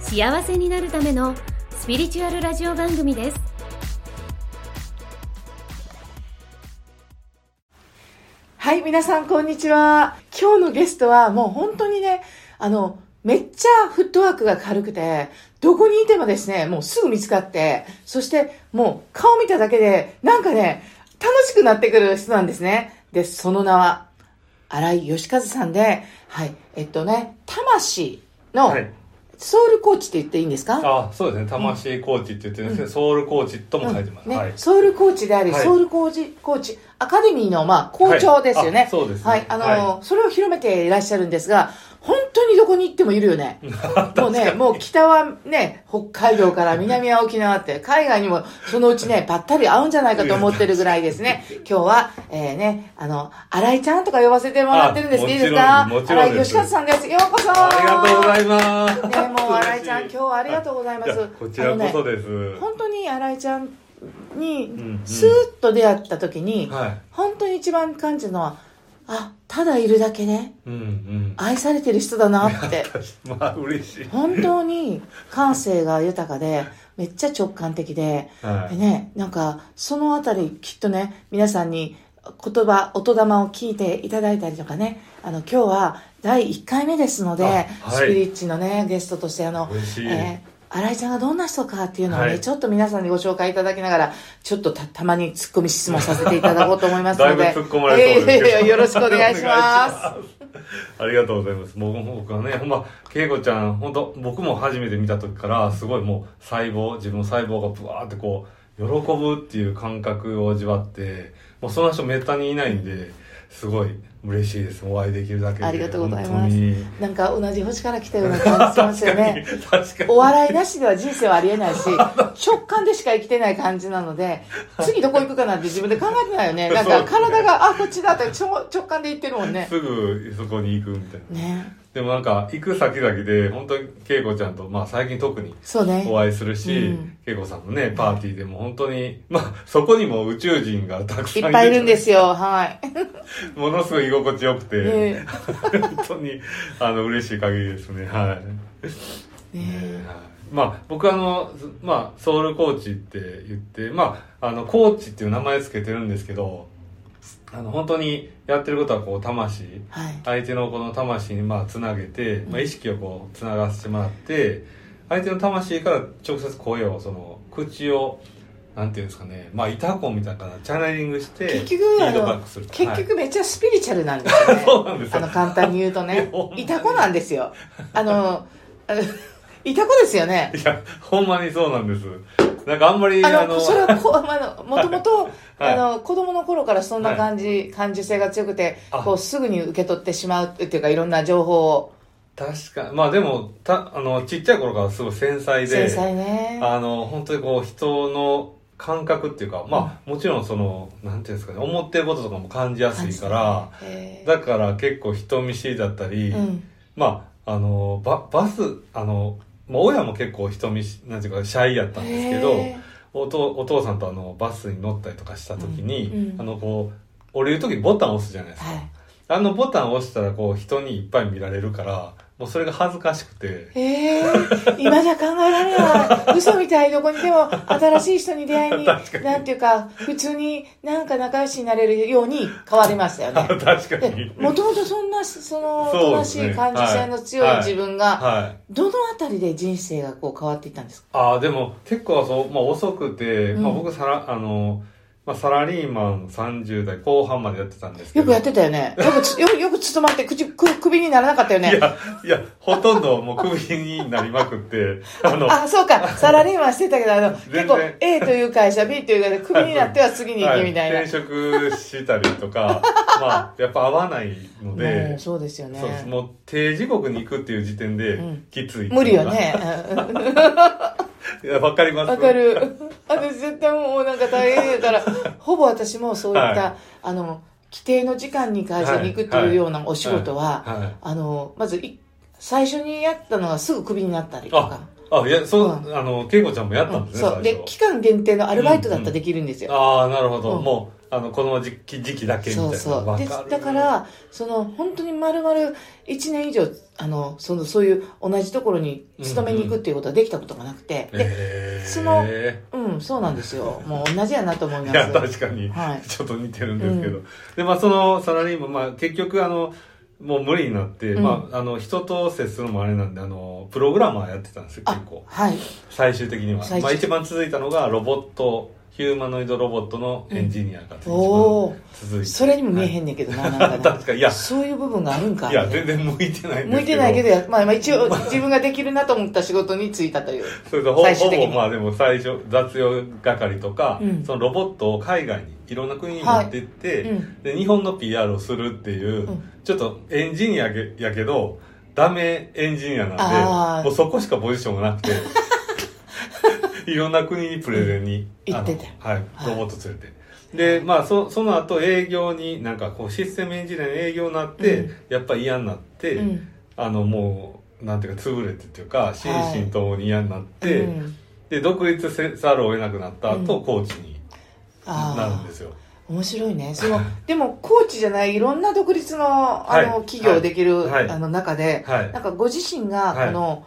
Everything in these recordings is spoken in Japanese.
幸せになるためのスピリチュアルラジオ番組ですはい、皆さん、こんにちは。今日のゲストは、もう本当にね、あの、めっちゃフットワークが軽くて、どこにいてもですね、もうすぐ見つかって、そしてもう顔見ただけで、なんかね、楽しくなってくる人なんですね。で、その名は、荒井義和さんで、はい、えっとね、魂のはいソウルコーチって言っていいんですか、あそうですね。魂コーチって言ってるんですけど、ソウルコーチとも書いてます、ね。はい。ソウルコーチであり、はい。ソウルコーチ、コーチ、アカデミーの、まあ、校長ですよね。はいあそうですねはい。あの、はそれを広めていらっしゃるんですが、本当にどこに行ってもいるよね。もうね、もう北はね、北海道から南は沖縄って、海外にもそのうちね、ぱったり会うんじゃないかと思ってるぐらいですね。今日は、えー、ね、あの、新井ちゃんとか呼ばせてもらってるんですけど、いいですか新井義和さんです。ようこそありがとうございますね、もう新井ちゃん、今日はありがとうございます。こちらこそです、本当に新井ちゃんにんスーッと出会った時に、はい。本当に一番感じるのはあただいるだけでうんうん。愛されてる人だなって。まあ嬉しい。本当に感性が豊かでめっちゃ直感的で,、はい。でねなんかそのあたりきっとね皆さんに言葉音玉を聞いていただいたりとかねあの今日は第1回目ですので、あはい。スピリッチのねゲストとしてあのえー新井ちゃんがどんな人かっていうのをね、はいちょっと皆さんにご紹介いただきながら、ちょっとたたまにツッコミ質問させていただこうと思いますので。だいぶ突っ込まれそうですけど、いやいやいやよろしくお願いします。ありがとうございます僕も僕はねほんま恵子ちゃん本当僕も初めて見た時からすごいもう細胞自分の細胞がブワーってこう喜ぶっていう感覚を味わってもうそんな人めったにいないんですごい嬉しいです。お会いできるだけで。ありがとうございます。なんか同じ星から来たような感じしますよね。お笑いなしでは人生はありえないし、直感でしか生きてない感じなので、次どこ行くかなんて自分で考えてないよね。なんか体が、あ、こっちだってちょ直感で行ってるもんね。すぐそこに行くみたいな。ね。でもなんか行く先々で本当に恵子ちゃんとまあ最近特に。お会いするし、うん恵子さんのねパーティーでも本当にまあそこにも宇宙人がたくさんいっぱいいるんですよ。はい。ものすごい居心地よくて、え本当にあの嬉しい限りですねはい、ねはいまあ僕あの、まあ、ソウルコーチって言ってまああのコーチっていう名前つけてるんですけどあの本当にやってることはこう魂。はい。相手のこの魂にまあつなげて、まあ、意識をこうつながせてもらって相手の魂から直接声をその口をなんていうんですかねまあイタコンみたいなチャネリングして結局、あフィードバッのクする、結はい。局めっちゃスピリチュアルなんですよね。そうなんですよ。あの、簡単に言うといね。いたこなんですよ。あの、いたこですよね。いやほんまにそうなんですなんかあんまりあの、それはこ、あの、もともと、はい。あの、子供の頃からそんな感じ、感受性が強くて、あ。こう、すぐに受け取ってしまうっていうか、いろんな情報を。確かまあでもたあのちっちゃい頃からすごい繊細で繊細ね。あの本当にこう人の感覚っていうかまあもちろんそのなんていうんですかね思ってることとかも感じやすいからだから結構人見知りだったり、うん。まああのババスあの、まあ、親も結構人見しなんていうかシャイやったんですけどへおとお父さんとあのバスに乗ったりとかした時に、うんうん。あのこう降りる時にボタンを押すじゃないですか、はい。あのボタンを押したらこう人にいっぱい見られるからもうそれが恥ずかしくて。ええ。今じゃ考えられない。嘘みたい、どこにでも新しい人に出会い に、なんていうか、普通になんか仲良しになれるように変わりましたよね。確かでにもともとそんな、その、そうですね。正しい感受性の強いはい自分が、はい。どのあたりで人生がこう変わっていったんですか？ああでも結構そう、まあ、遅くて、うん。まあ、僕さらあの、まあ、サラリーマン30代後半までやってたんですけどよくやってたよね。よくつ、よく、よく勤まって、口、く、首にならなかったよね。いやいやほとんどもうクビになりまくって あのあ、そうか。サラリーマンしてたけど、あの、結構 A という会社、B という会社、クビになっては次に行けみたいな。はい、転職したりとか まあやっぱ合わないのもでうそうですよね。そうですもう定時刻に行くっていう時点でうんきつい、無理よね。わかりますわかる。私絶対もうなんか大変やから、ほぼ私もそういった、はい。あの、規定の時間に会社に行くっていうようなお仕事は、はい。あの、まずい、最初にやったのはすぐクビになったりとか。あいやそう、うあの恵子ちゃんもやったんですね、そう。で、期間限定のアルバイトだったらできるんですよ。ああなるほど、うん。もうあのこの時期時期だけみたいな。そうそう。でだから、その、本当に丸々1年以上、あの、その、そういう同じところに勤めに行くっていうことはできたことがなくて、で、えー、そのうん、そうなんですよ。もう同じやなと思います。いや確かに、はい。ちょっと似てるんですけど、でまあそのサラリーマン、まあ、結局あのもう無理になって、うん。まあ、あの人と接するのもあれなんであのプログラマーやってたんですよ結あ構、はい。最終的には。まあ、一番続いたのがロボットヒューマノイドロボットのエンジニアが続いて、それにも見えへん、んねんけどな、なんかな 確かに。いや。そういう部分があるんか。いや全然向いてないんですけど。向いてないけどや、まあ、まあ一応自分ができるなと思った仕事に就いたという。それとほほ最終的に。ぼまあでも最初雑用係とか、うん。そのロボットを海外にいろんな国に持って行って、うん。で日本の PR をするっていう、うん。ちょっとエンジニアやけどダメエンジニアなんでもうそこしかポジションがなくて いろんな国にプレゼンに、うん。行ってて。はいはい。ロボット連れて。でまあそその後営業になんかこうシステムエンジニアの営業になって、うん。やっぱ嫌になって、うん。あのもうなんていうか潰れてっていうか心身ともに嫌になって、うん。で独立せざるを得なくなった後、うん。コーチになるんですよ。面白いね。その、でも、コーチじゃない、いろんな独立の、あの、はい。企業できる、はい。あの、中で、はい。なんかご自身が、はい。この、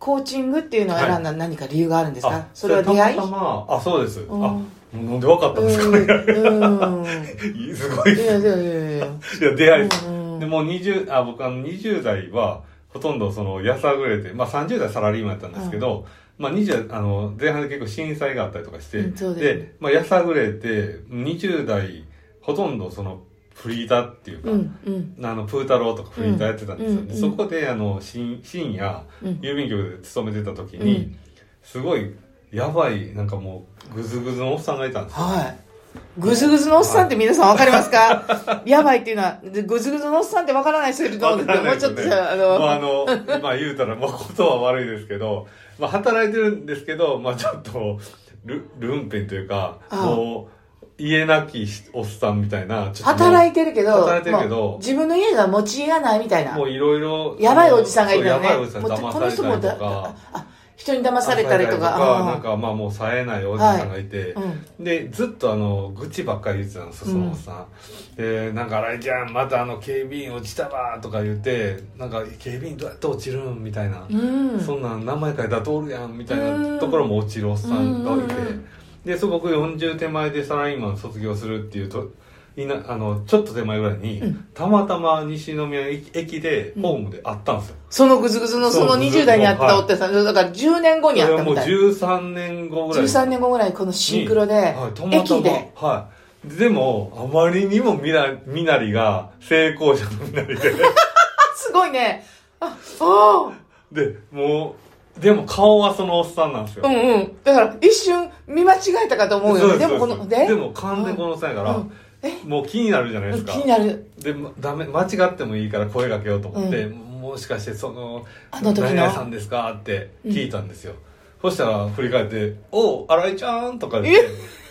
コーチングっていうのを選んだ何か理由があるんですか、あそれは出会い？たまたま。あそうです、うん。あなんでわかったんですか？ね、うん。うん。すごい。いやいやいやいや。いや出会い。です、うん。でもう20あ僕あの20代はほとんどそのやさぐれて、まあ、30代サラリーマンやったんですけど、まあ、20あの前半で結構震災があったりとかして、うんで、まあ、やさぐれて20代ほとんどそのフリーターっていうか、うん。うん。あのプータローとかフリーターやってたんですよ、うんでそこであの深深夜うん。郵便局で勤めてた時に、うん。すごいやばいなんかもうグズグズのおっさんがいたんですよ。はい。ぐずぐずのおっさんって皆さんわかりますか？やばいっていうのは、ぐずぐずのおっさんってわからない人いると思うんですけど、もうちょっとじゃあ、あまあ、の、あの、まあ言うたら、もうことは悪いですけど、まあ働いてるんですけど、まあちょっと、ル、ルンペンというか、ああ。もう、家なきおっさんみたいな、働いてるけど、働いてるけど自分の家が持ち家がないみたいなも。ういろいろ。やばいおじさんがいるよね。やばいおじさん騙されたりこの人もだとか。あ、人に騙されたりとか。なんかまあもう冴えないおじさんがいて、うん。でずっとあの愚痴ばっかり言ってたんですよそのおっさん、でなんか「新井ちゃんまたあの警備員落ちたわ」とか言ってなんか警備員どうやって落ちるんみたいな、うん。そんなん名前書いたら通るやんみたいなところも落ちるおっさんがいて、うんうんうんでそこ僕40手前でサラリーマン卒業するっていうといなあのちょっと手前ぐらいに、うん。たまたま西宮駅駅でホームで会ったんですよ、そのぐずぐずのそのそう20代に会ってたおってさん、だから10年後に会ったみたい。13年後ぐらい13年後ぐらいこのシンクロではい、たまたま駅で。はい。でもあまりにもみなみなりが成功者のみなりで。すごいね。あ、あでもうでも顔はそのおっさんなんですよ、あ。うんうん。だから一瞬見間違えたかと思うよね。でもこの、そうででも完全にこのおっさんやから、うん。え？もう気になるじゃないですか。気になる。でまダメ間違ってもいいから声かけようと思って、もしかしてそのあの時の？何々さんですか?」って聞いたんですよ、そしたら振り返って「おう新井ちゃん」とか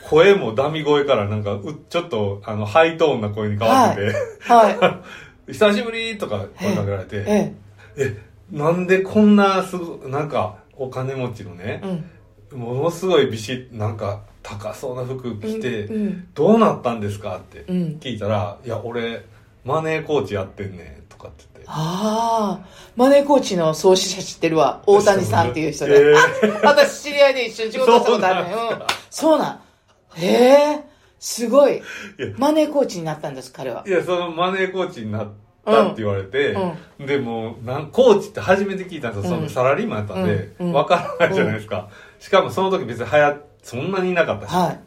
声もダミ声からなんかうちょっとあのハイトーンな声に変わってて。は「久しぶり!」とか声かけられい。てえ「え？なんでこんなすごなんかお金持ちのねえ。、うん。ものすごいビシッなんか高そうな服着て、うんうんどうなったんですか?」ってうん聞いたら「いや俺マネーコーチやってんねん」とかって言って。ああ、マネーコーチの創始者知ってるわ。大谷さんっていう人で。え 私知り合いで一緒に仕事したことあるのよ。うんそうなん。へえ、すごい。マネーコーチになったんです、彼はー。いやそのマネーコーチになったって言われて、うでもなんコーチって初めて聞いたんですよ、うん。そのサラリーマンやったんで、うん。うん。わからないじゃないですか、しかもその時別に流行そんなにいなかったし、はい。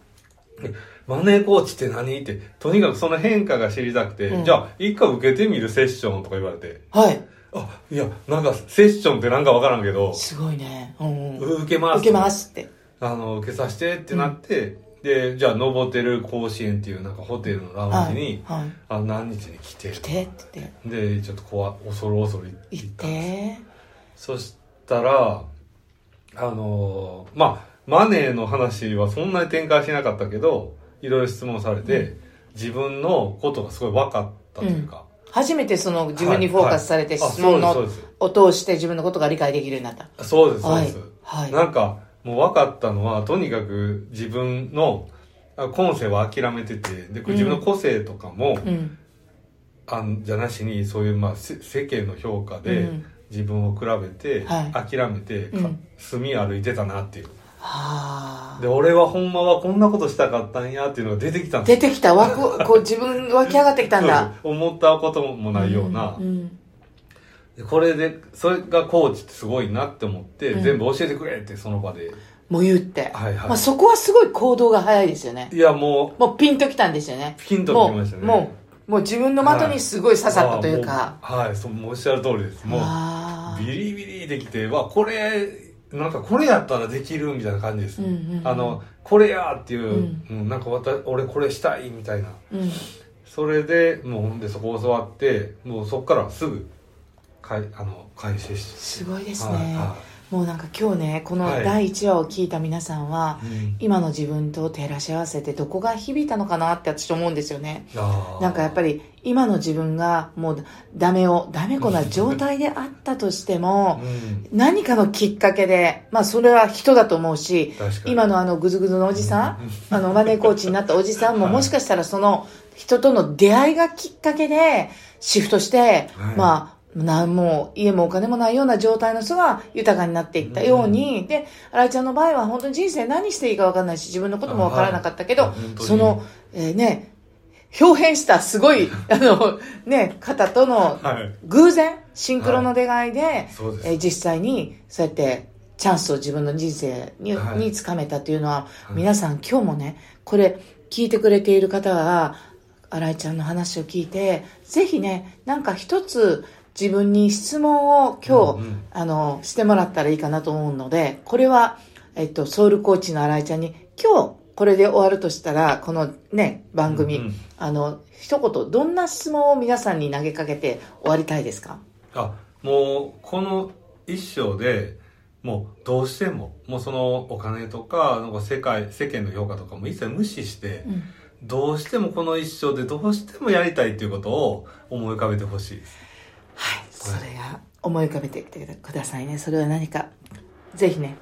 マネーコーチって何？ってとにかくその変化が知りたくて、うん。じゃあ一回受けてみるセッションとか言われて。はい。あいやなんかセッションってなんかわからんけどすごいね。うんうん。受けます。受けますって。あの受けさせてってなって、でじゃあノボテル甲子園っていうなんかホテルのラウンはいジに、。はい。あの何日に来て？来て？って言って。でちょっと怖恐る恐る行行っったんですて？そしたらあのーまあマネーの話はそんなに展開しなかったけどいろいろ質問されて、自分のことがすごい分かったというか、初めてその自分にフォーカスされてはいはい。質問を通して自分のことが理解できるようになった。そうですそうです、はい。はい。なんかもう分かったのはとにかく自分のあ今世は諦めててで自分の個性とかも、うん。あんじゃなしにそういう、まあ、せ世間の評価でうん自分を比べて、はい諦めて、かうん隅歩いてたなっていうはあ。で俺はほんまはこんなことしたかったんやっていうのが出てきたんです出てきた枠、こう自分湧き上がってきたんだ。思ったこともないような、うん。でこれでそれがコーチってすごいなって思って、うん。全部教えてくれってその場で。もう言って。はいはい。まあそこはすごい行動が早いですよね。いやももうピンときたんですよね。うピンときましたね。もう、もう、もう自分の的にすごい刺さったというか。あーもうはいそうおっしゃる通りです。もうビリビリできてわこれなんかこれやったらできるみたいな感じです、うんうんうん。あのこれやっていう、うん。うんなんかわた俺これしたいみたいな。うん。それでもうほんでそこ教わってもうそこからすぐかいあの開始しすごいですね。はいはもうなんか今日ね、このはい。第1話を聞いた皆さんは、うん。今の自分と照らし合わせてどこが響いたのかなって私思うんですよね。なんかやっぱり今の自分がもうダメを、ダメこな状態であったとしても、うん。何かのきっかけで、まあそれは人だと思うし、今のあのグズグズのおじさん、あのマネーコーチになったおじさんもはい。もしかしたらその人との出会いがきっかけでシフトして、はい。まあ、なんも家もお金もないような状態の人が豊かになっていったように、で、新井ちゃんの場合は本当に人生何していいか分かんないし、自分のことも分からなかったけど、その、えーね、表変したすごい、あの、ね、方とのはい。偶然、シンクロの出会いで、そうです。えー実際にそうやってチャンスを自分の人生に,、はい。につかめたというのは、はい。皆さん今日もねこれ聞いてくれている方は新井ちゃんの話を聞いてぜひねなんか一つ自分に質問を今日、うんうん。あのしてもらったらいいかなと思うのでこれは、えっと、ソウルコーチの新井ちゃんに今日これで終わるとしたらこのね番組、うんうん。あの一言どんな質問を皆さんに投げかけて終わりたいですか？あもうこの一生でもうどうしてももうそのお金とかなんか世界世間の評価とかも一切無視して、うん。どうしてもこの一生でどうしてもやりたいっていうことを思い浮かべてほしいです。はい、それが思い浮かべてきてくださいね。それは何か、ぜひね、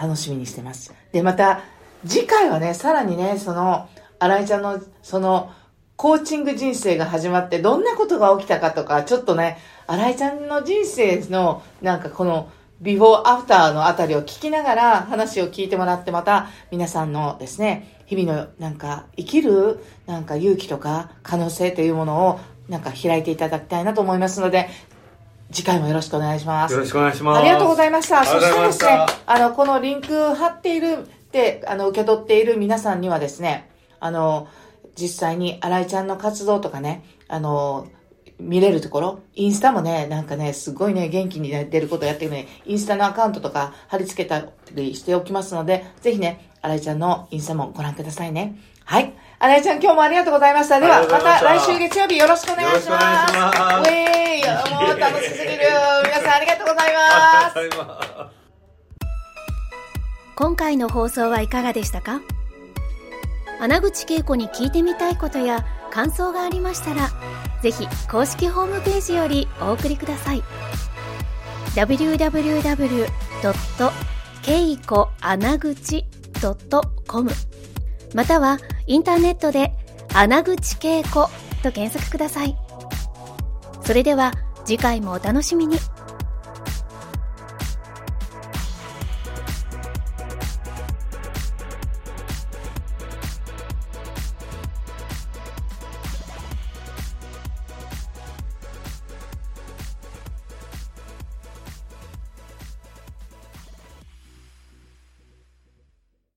楽しみにしてます。で、また、次回はね、さらにね、その、新井ちゃんの、その、コーチング人生が始まって、どんなことが起きたかとか、ちょっとね、新井ちゃんの人生の、なんかこの、ビフォーアフターのあたりを聞きながら話を聞いてもらってまた皆さんのですね、日々のなんか生きるなんか勇気とか可能性というものをなんか開いていただきたいなと思いますので、次回もよろしくお願いします。よろしくお願いしますありがとうございました。ありがとうそしてですね、あの、このリンク貼っているって、あの、受け取っている皆さんにはですね、あの、実際に新井ちゃんの活動とかね、あの、見れるところ、インスタもね、なんかね、すごいね、元気にね出ることをやってるので、インスタのアカウントとか貼り付けたりしておきますので、ぜひね、新井ちゃんのインスタもご覧くださいね。はい。新井ちゃん今日もありがとうございました。では、またた来週月曜日よろしくお願いします。ますウェーイもう楽しすぎる。皆さんありがとうございます。ありがとうございます今回の放送はいかがでしたか？穴口恵子に聞いてみたいことや感想がありましたらぜひ公式ホームページよりお送りください www.keikoanaguchi.com またはインターネットで穴口恵子と検索ください。それでは次回もお楽しみに。